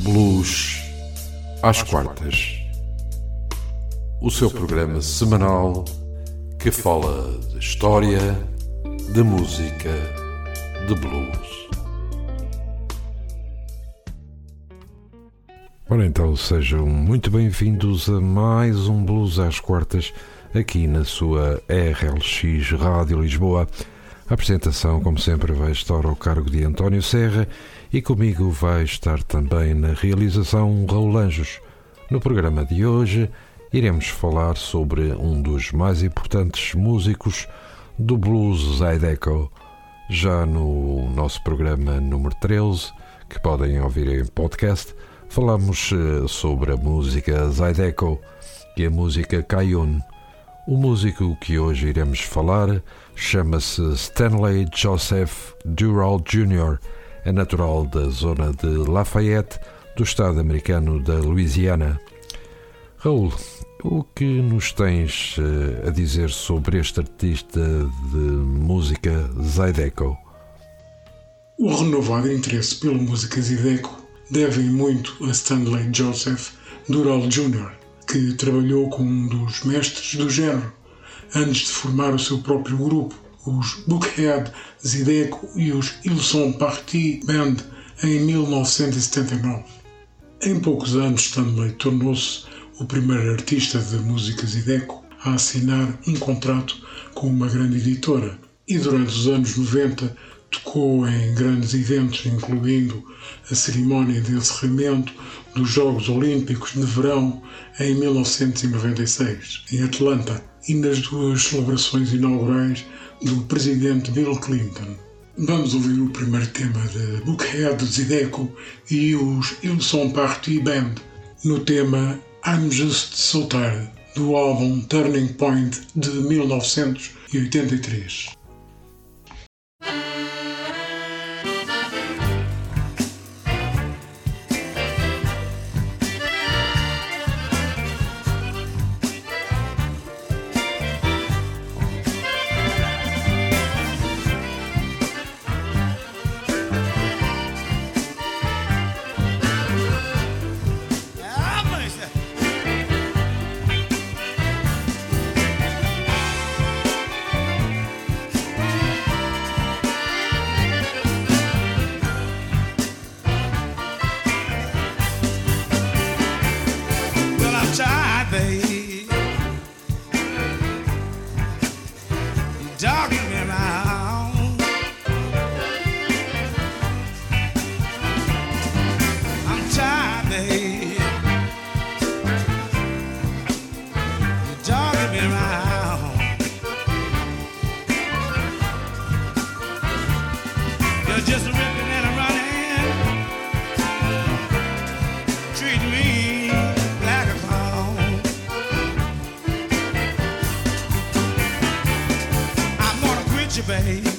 Blues às quartas. O seu programa semanal que fala de história, de música, de blues. Ora então, sejam muito bem-vindos a mais um Blues às quartas aqui na sua RLX Rádio Lisboa. A apresentação, como sempre, vai estar ao cargo de António Serra e comigo vai estar também na realização Raul Anjos. No programa de hoje iremos falar sobre um dos mais importantes músicos do blues Zydeco. Já no nosso programa número 13, que podem ouvir em podcast, falamos eh, sobre a música Zydeco e a música Cayun. O músico que hoje iremos falar chama-se Stanley Joseph Dural Jr. É natural da zona de Lafayette, do estado americano da Louisiana. Raul, o que nos tens eh, a dizer sobre este artista de música Zydeco? O renovado interesse pela música Zydeco deve muito a Stanley Joseph Dural Jr., que trabalhou com um dos mestres do género antes de formar o seu próprio grupo, os Bookhead Zydeco e os Ils sont partis Band, em 1979. Em poucos anos, Stanley tornou-se o primeiro artista de música Zydeco a assinar um contrato com uma grande editora e durante os anos 90 tocou em grandes eventos, incluindo a cerimónia de encerramento dos Jogos Olímpicos de Verão em 1996, em Atlanta, e nas duas celebrações inaugurais do presidente Bill Clinton. Vamos ouvir o primeiro tema de Bookhead Zydeco e os Ils sont partis Band no tema I'm Just So Tired do álbum Turning Point de 1983. baby.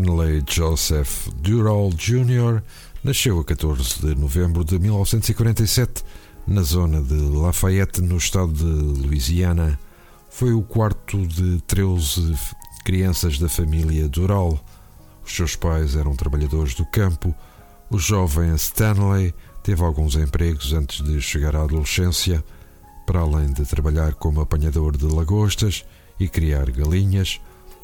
Stanley Joseph Durall Jr. nasceu a 14 de novembro de 1947 na zona de Lafayette, no estado de Louisiana. Foi o quarto de 13 crianças da família Durall. Os seus pais eram trabalhadores do campo. O jovem Stanley teve alguns empregos antes de chegar à adolescência, para além de trabalhar como apanhador de lagostas e criar galinhas.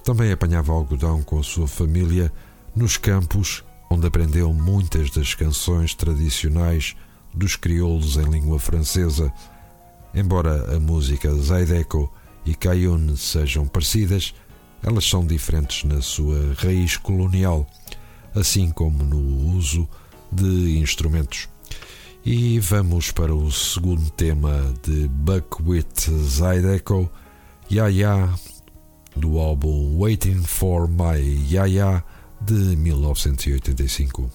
Também apanhava algodão com a sua família nos campos, onde aprendeu muitas das canções tradicionais dos crioulos em língua francesa. Embora a música Zydeco e Cayenne sejam parecidas, elas são diferentes na sua raiz colonial, assim como no uso de instrumentos. E vamos para o segundo tema de Buckwheat Zydeco, Yaya do álbum Waiting for My Yaya de 1985.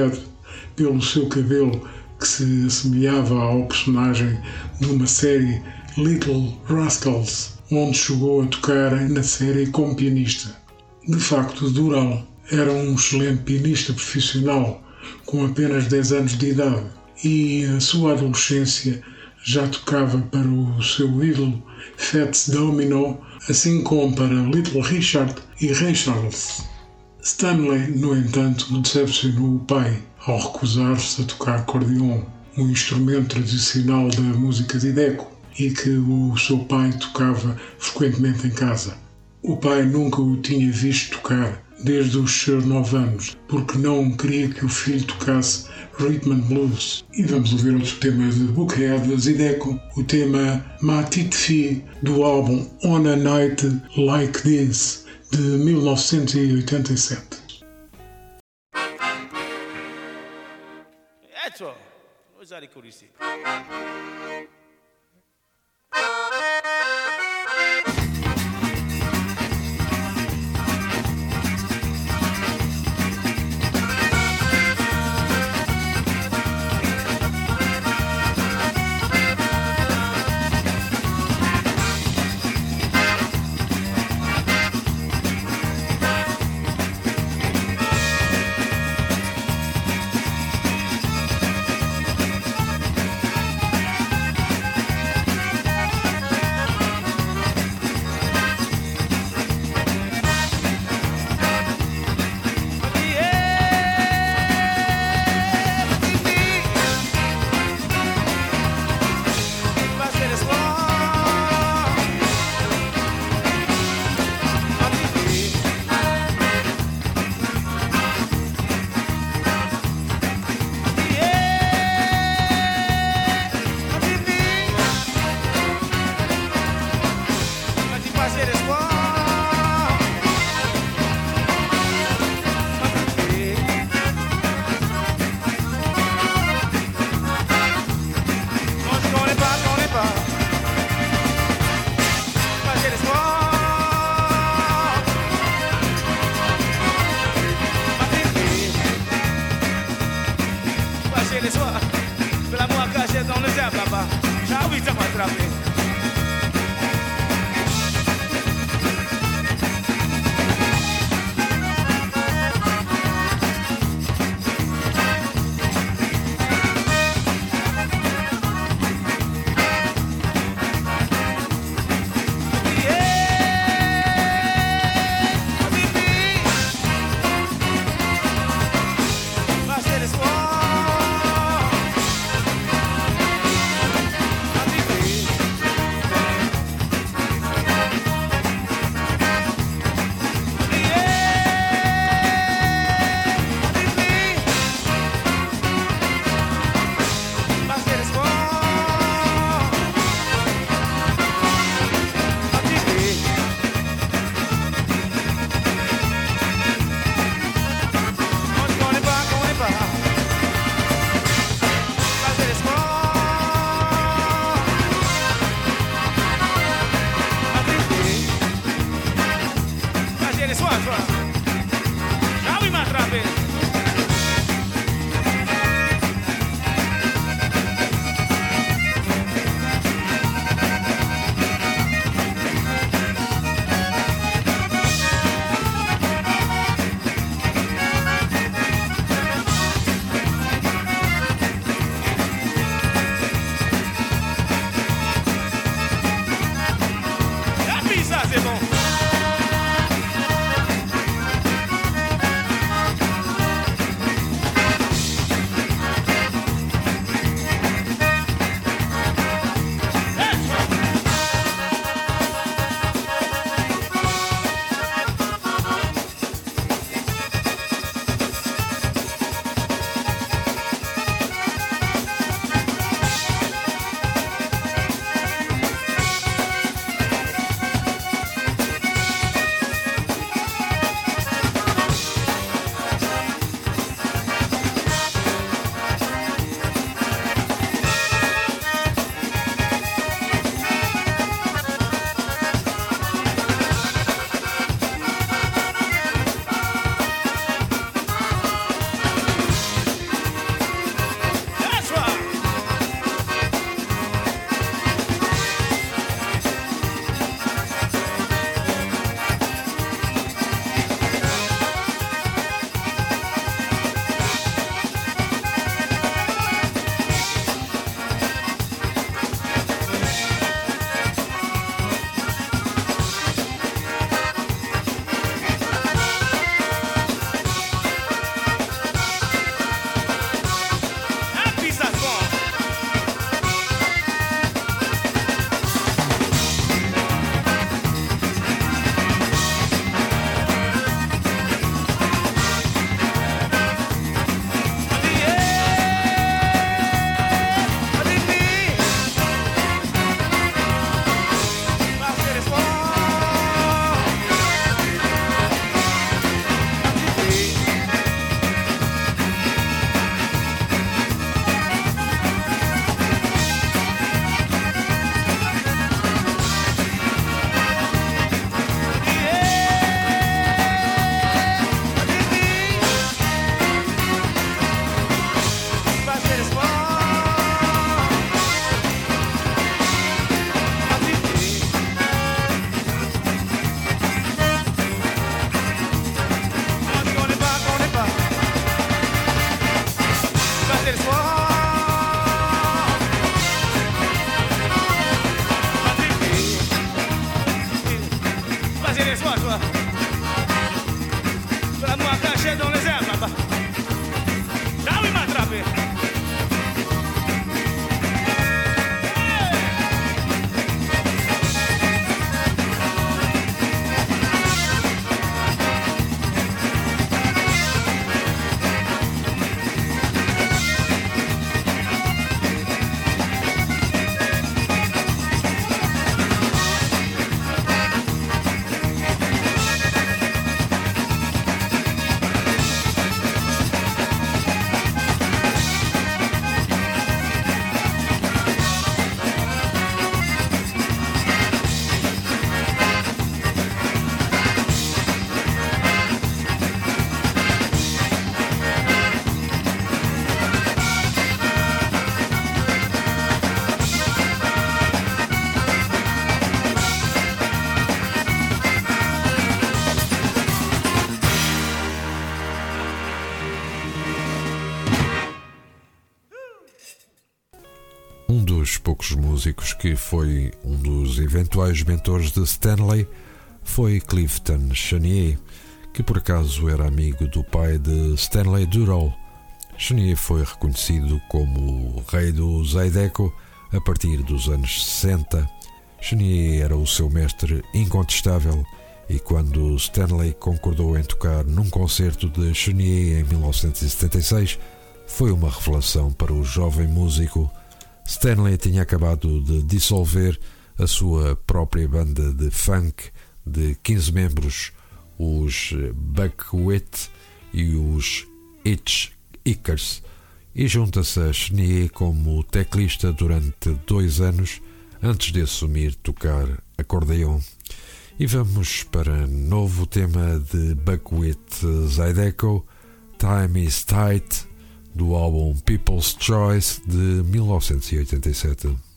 Buckethead pelo seu cabelo que se assemelhava ao personagem de uma série Little Rascals, onde chegou a tocar na série como pianista. De facto, Dural era um excelente pianista profissional com apenas 10 anos de idade e a sua adolescência já tocava para o seu ídolo Fats Domino, assim como para Little Richard e Ray Charles. Stanley, no entanto, decepcionou o pai ao recusar-se a tocar acordeon, um instrumento tradicional da música de Deco e que o seu pai tocava frequentemente em casa. O pai nunca o tinha visto tocar desde os seus nove anos, porque não queria que o filho tocasse rhythm and blues. E vamos ouvir outro tema de Buckhead da Zideco, o tema Matitfi do álbum On a Night Like This de 1987. Eto, usare baba, shall we jump about traveling? Curisi. músicos que foi um dos eventuais mentores de Stanley foi Clifton Chenier, que por acaso era amigo do pai de Stanley Durrell. Chenier foi reconhecido como o rei do Zydeco a partir dos anos 60. Chenier era o seu mestre incontestável e quando Stanley concordou em tocar num concerto de Chenier em 1976, foi uma revelação para o jovem músico Stanley tinha acabado de dissolver a sua própria banda de funk de 15 membros, os Buckwheat e os Itch Ickers, e junta-se a Chenier como teclista durante dois anos antes de assumir tocar acordeão. E vamos para novo tema de Buckwheat Zydeco, Time is Tight do álbum People's Choice de 1987.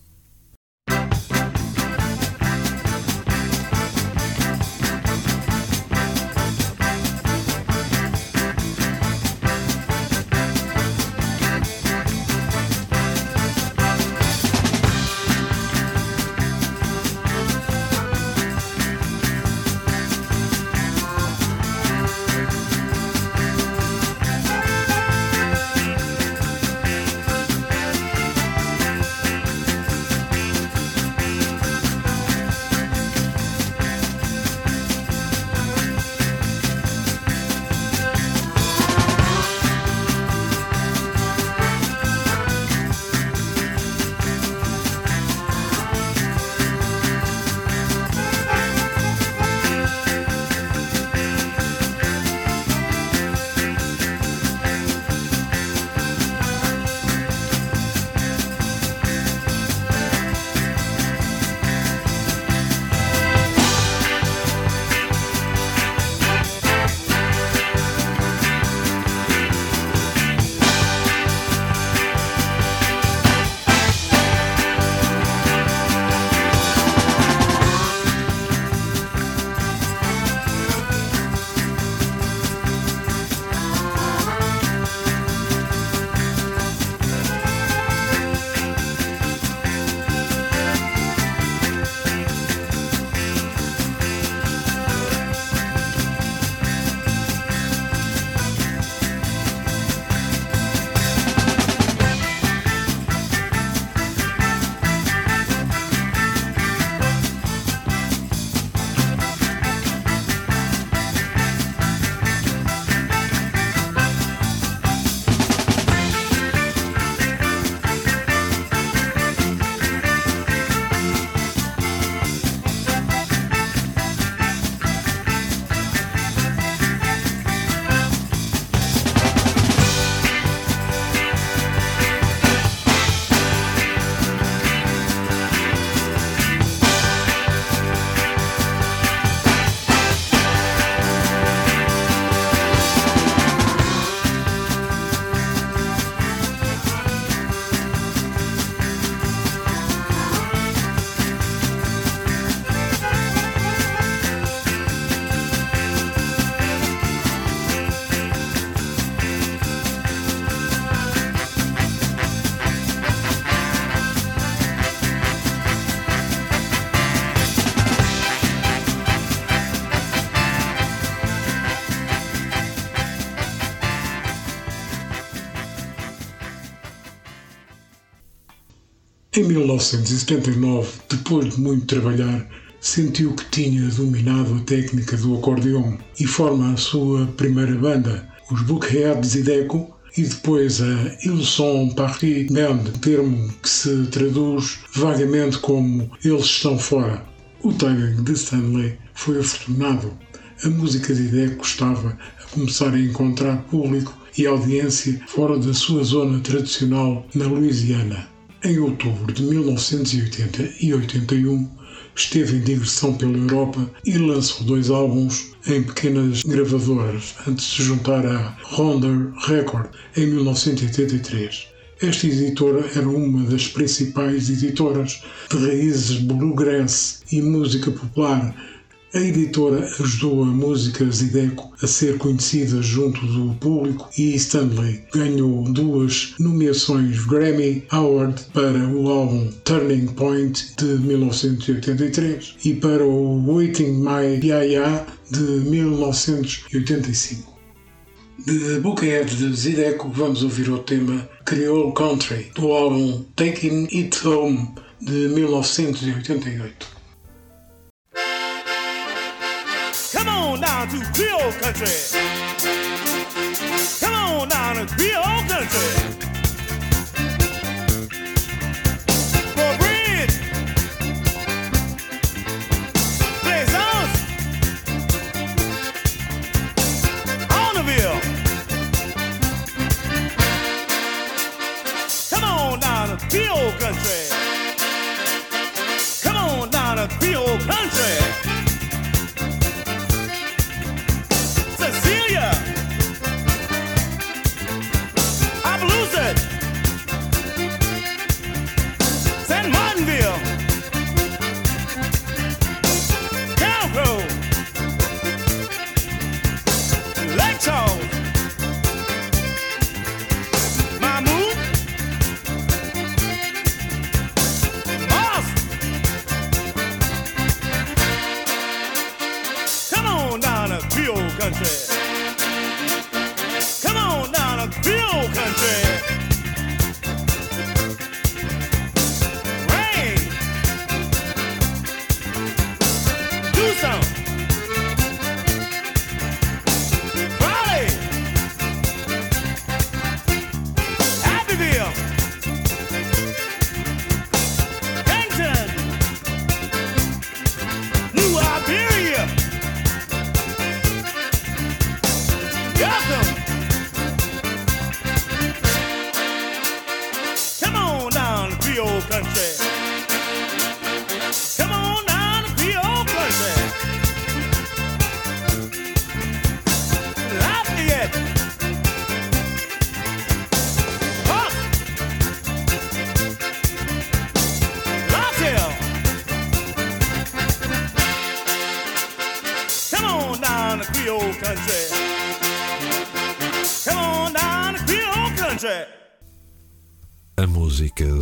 1979, depois de muito trabalhar, sentiu que tinha dominado a técnica do acordeão e forma a sua primeira banda, os Bookheads Ideco, e depois a Ils sont partis band, termo que se traduz vagamente como Eles estão fora. O timing de Stanley foi afortunado. A música de Ideco estava a começar a encontrar público e audiência fora da sua zona tradicional na Louisiana. Em outubro de 1980 e 81, esteve em digressão pela Europa e lançou dois álbuns em pequenas gravadoras antes de se juntar à Ronda Record em 1983. Esta editora era uma das principais editoras de raízes bluegrass e música popular a editora ajudou a música Zideco a ser conhecida junto do público e Stanley ganhou duas nomeações Grammy Award para o álbum Turning Point de 1983 e para o Waiting My Yaya de 1985. De Bookhead de Zideco vamos ouvir o tema Creole Country do álbum Taking It Home de 1988. Down to Creole country. Come on down to Creole country. For bread,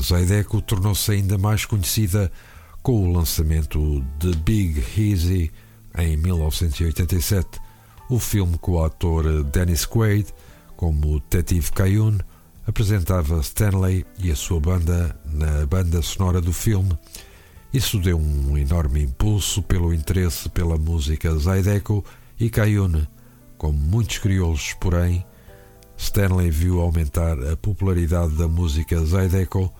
Zydeco tornou-se ainda mais conhecida com o lançamento de Big Easy em 1987, o filme com o ator Dennis Quaid como Detetive Cayun apresentava Stanley e a sua banda na banda sonora do filme. Isso deu um enorme impulso pelo interesse pela música Zydeco e Cayun, como muitos crioulos, porém, Stanley viu aumentar a popularidade da música Zydeco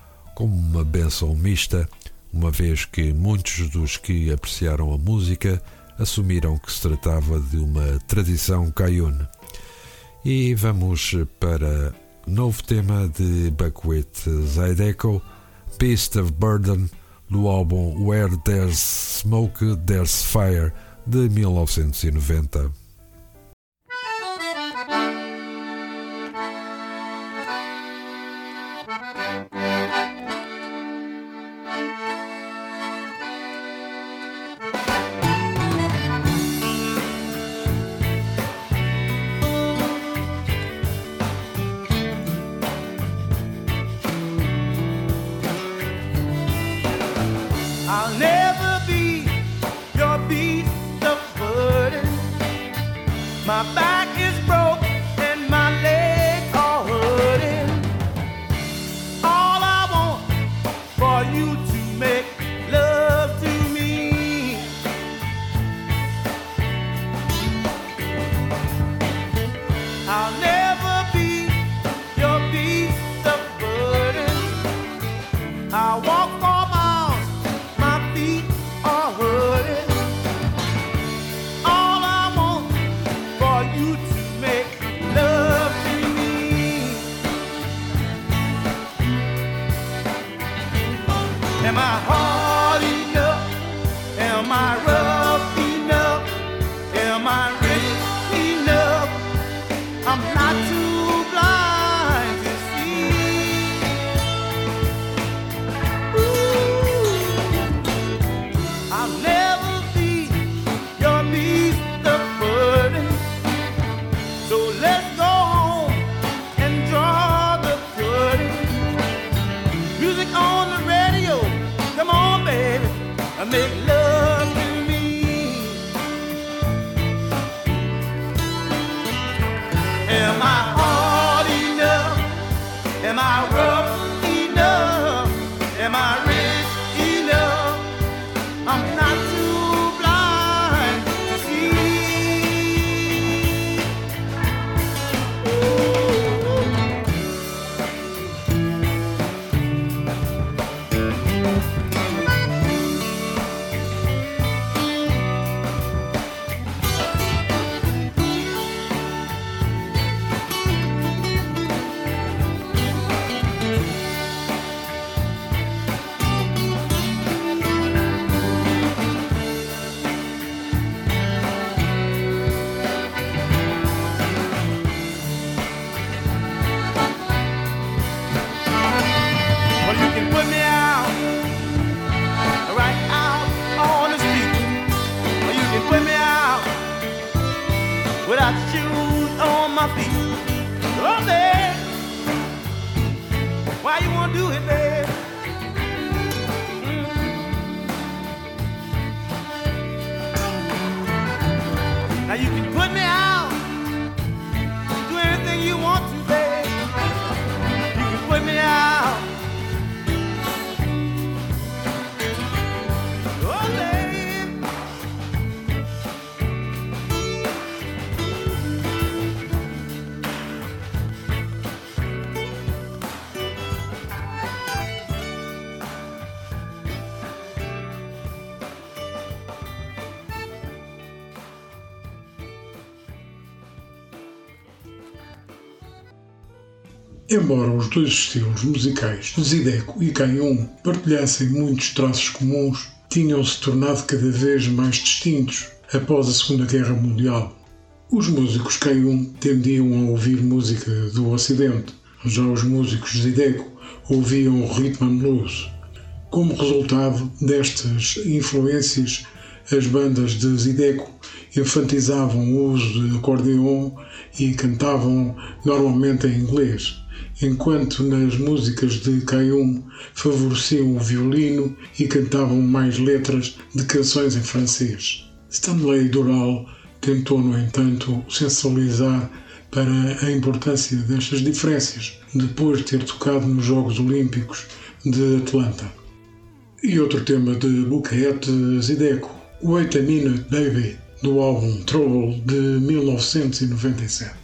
como uma benção mista, uma vez que muitos dos que apreciaram a música assumiram que se tratava de uma tradição caiune. E vamos para novo tema de Buckwheat Zydeco, Beast of Burden, do álbum Where There's Smoke, There's Fire, de 1990. me. Embora os dois estilos musicais, Zideco e K1, partilhassem muitos traços comuns, tinham-se tornado cada vez mais distintos após a Segunda Guerra Mundial. Os músicos K1 tendiam a ouvir música do Ocidente, já os músicos Zideco ouviam o and blues. Como resultado destas influências, as bandas de Zideco enfatizavam o uso de acordeon e cantavam normalmente em inglês enquanto nas músicas de Caium favoreciam o violino e cantavam mais letras de canções em francês. Stanley Doral tentou, no entanto, sensibilizar para a importância destas diferenças, depois de ter tocado nos Jogos Olímpicos de Atlanta. E outro tema de Buquet Zideco, Wait a Minute Baby, do álbum Trouble de 1997.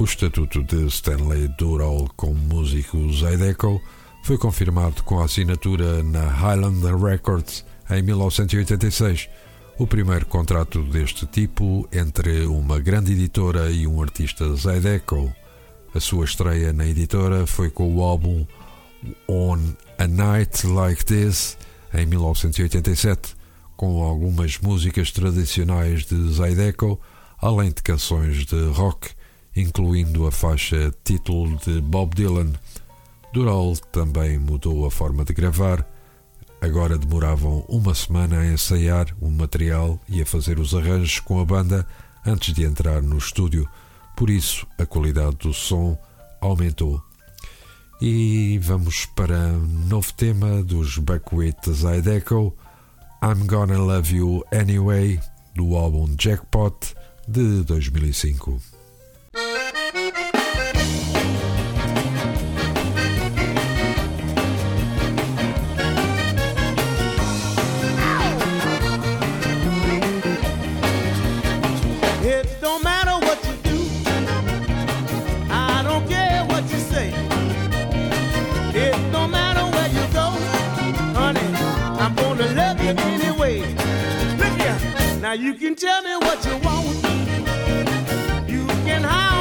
O estatuto de Stanley Durall como músico Zydeco foi confirmado com a assinatura na Highland Records em 1986, o primeiro contrato deste tipo entre uma grande editora e um artista Zydeco. A sua estreia na editora foi com o álbum On a Night Like This em 1987, com algumas músicas tradicionais de Zydeco, além de canções de rock, incluindo a faixa título de Bob Dylan. Dural também mudou a forma de gravar. Agora demoravam uma semana a ensaiar o material e a fazer os arranjos com a banda antes de entrar no estúdio. Por isso, a qualidade do som aumentou. E vamos para um novo tema dos Buckwheat Zydeco, I'm Gonna Love You Anyway, do álbum Jackpot de 2005. Now you can tell me what you want. You can howl,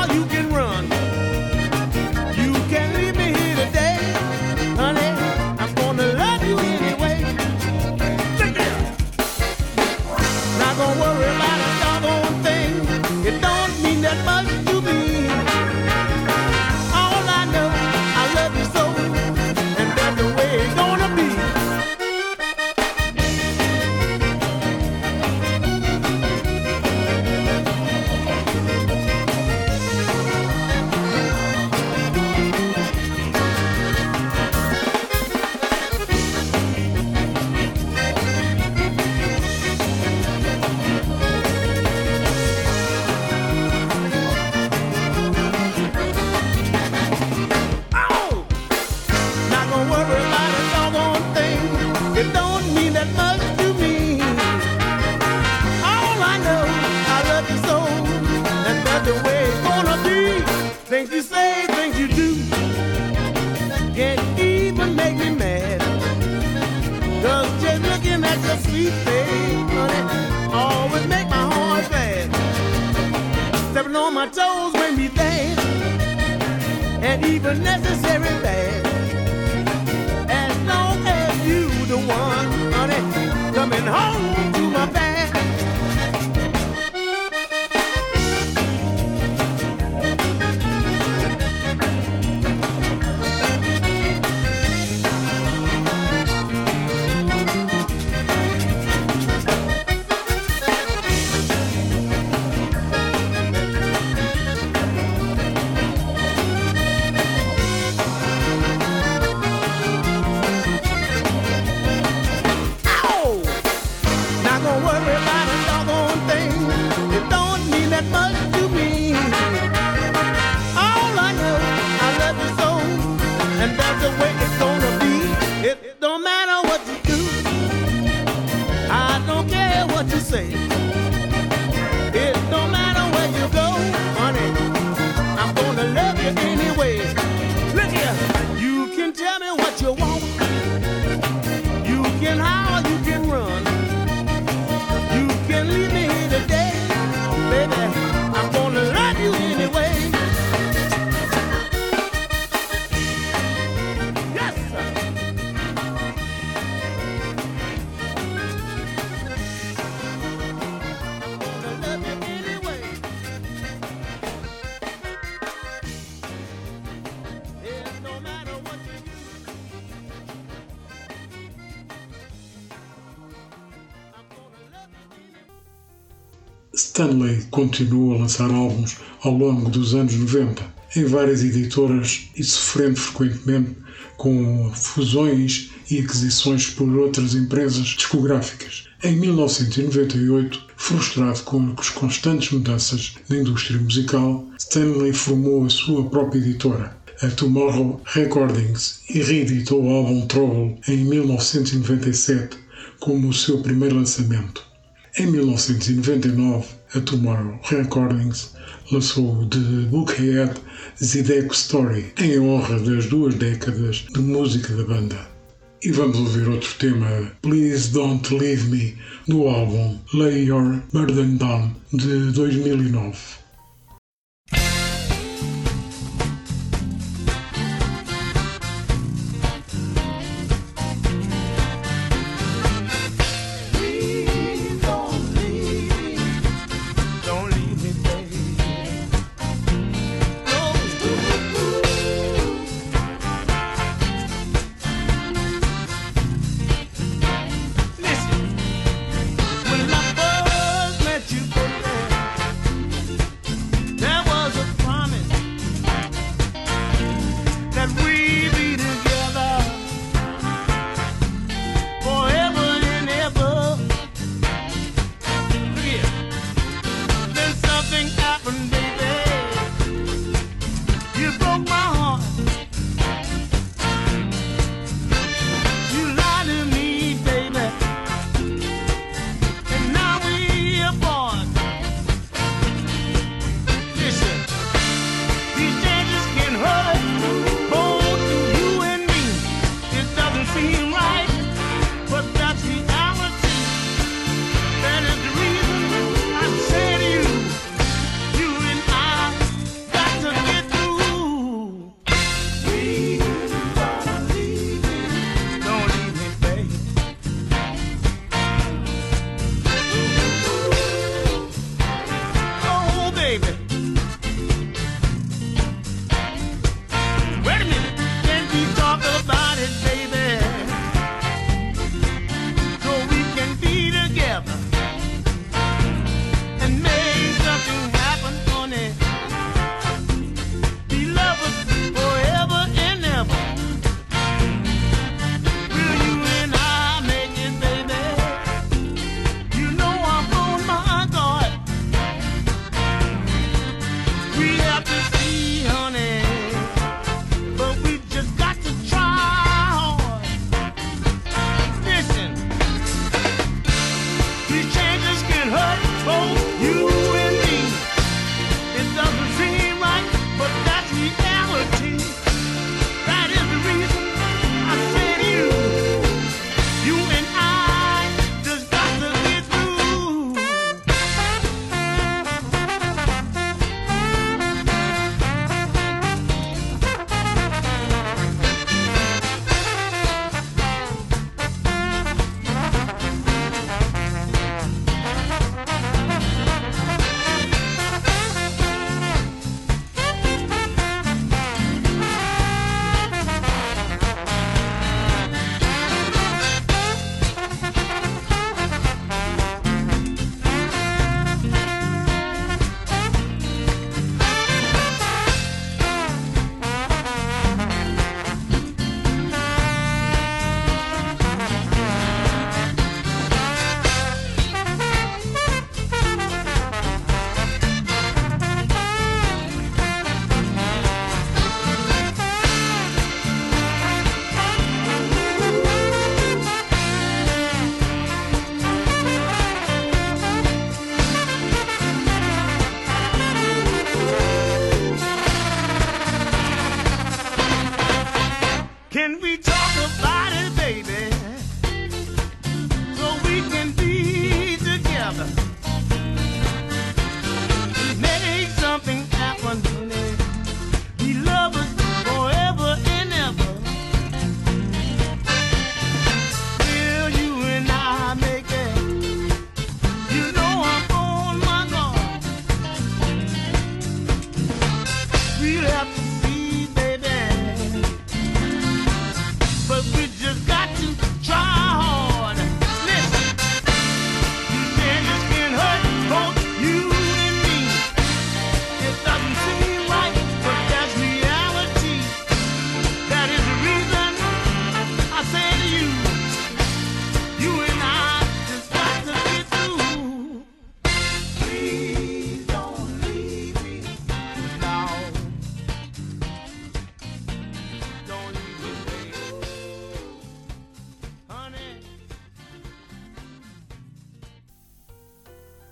my toes when we dance and even necessary bad. Continuou a lançar álbuns ao longo dos anos 90 em várias editoras e sofrendo frequentemente com fusões e aquisições por outras empresas discográficas. Em 1998, frustrado com as constantes mudanças na indústria musical, Stanley formou a sua própria editora, a Tomorrow Recordings, e reeditou o álbum Trouble em 1997 como o seu primeiro lançamento. Em 1999, a Tomorrow Recordings lançou The Bookhead Zideco Story em honra das duas décadas de música da banda. E vamos ouvir outro tema, Please Don't Leave Me, do álbum Lay Your Burden Down de 2009.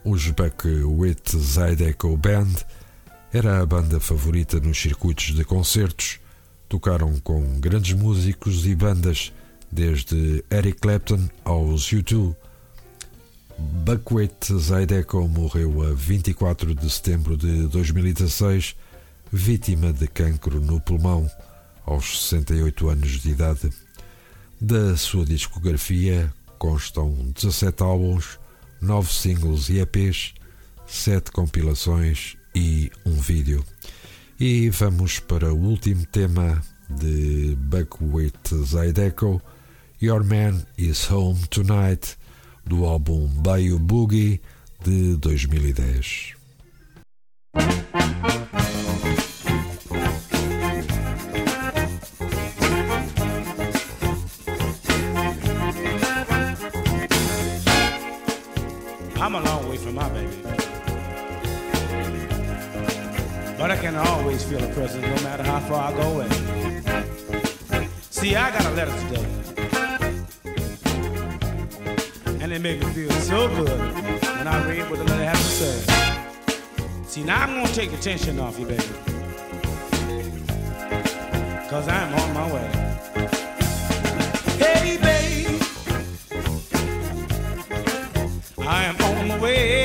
Os Buckwheat Zydeco Band era a banda favorita nos circuitos de concertos. Tocaram com grandes músicos e bandas, desde Eric Clapton aos U2. Buckwheat Zydeco morreu a 24 de setembro de 2016, vítima de cancro no pulmão, aos 68 anos de idade. Da sua discografia constam 17 álbuns, 9 singles e EPs, 7 compilações e um vídeo. E vamos para o último tema de Buckwheat Zydeco, Your Man Is Home Tonight, do álbum Bayou Boogie de 2010. Can always feel a presence no matter how far I go away. See, I got a letter today. And it made me feel so good when I read what the letter has to say. See, now I'm gonna take the tension off you, baby. Cause I'm on my way. Hey, babe. I am on my way.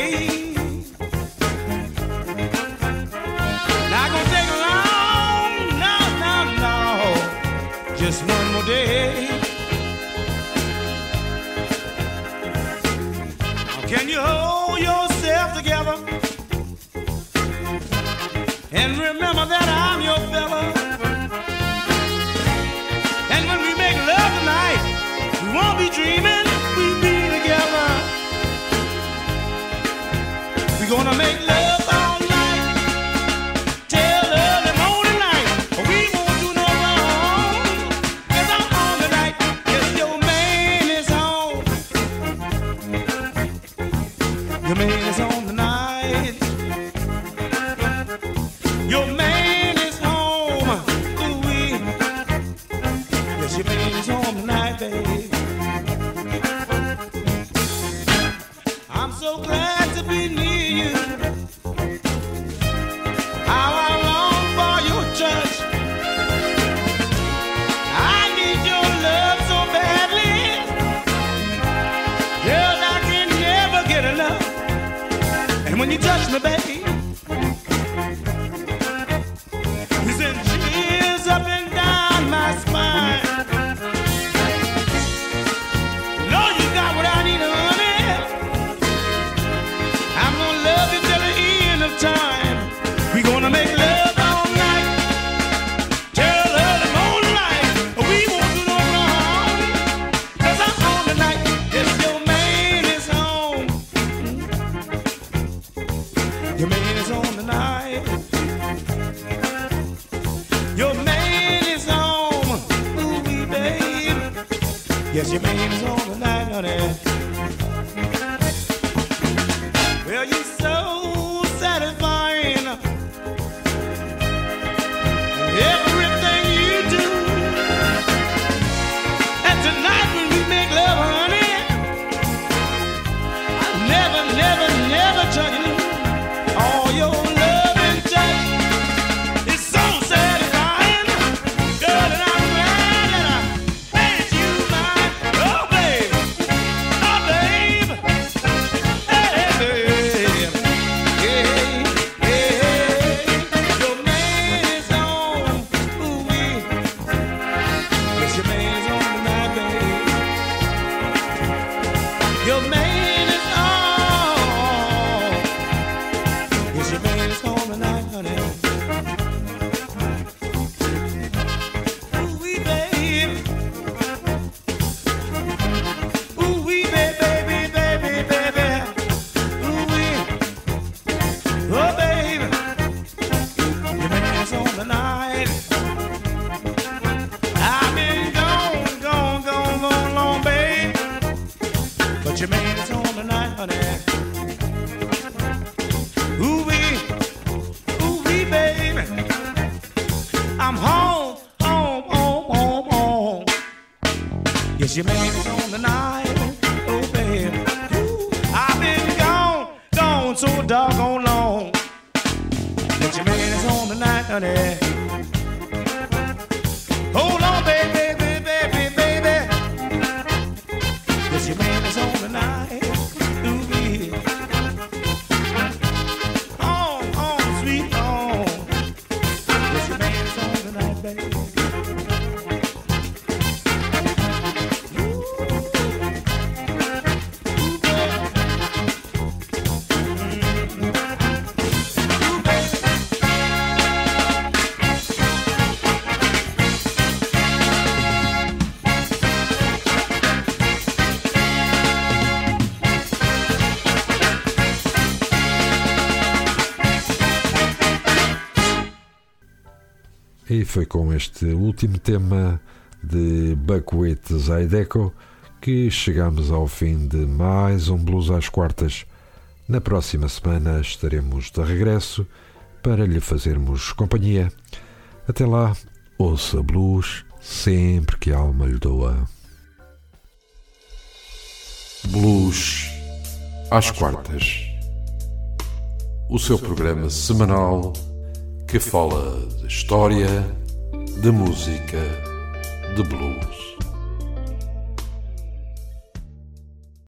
Yes, your man is home tonight. Oh, baby. Ooh, I've been gone, gone, so doggone long. That your man is on tonight, honey. Último tema de Buckwheat Zydeco que chegamos ao fim de mais um Blues às Quartas. Na próxima semana estaremos de regresso para lhe fazermos companhia. Até lá, ouça blues sempre que a alma lhe doa. Blues às Quartas. O seu programa semanal que fala de história, de música, de blues.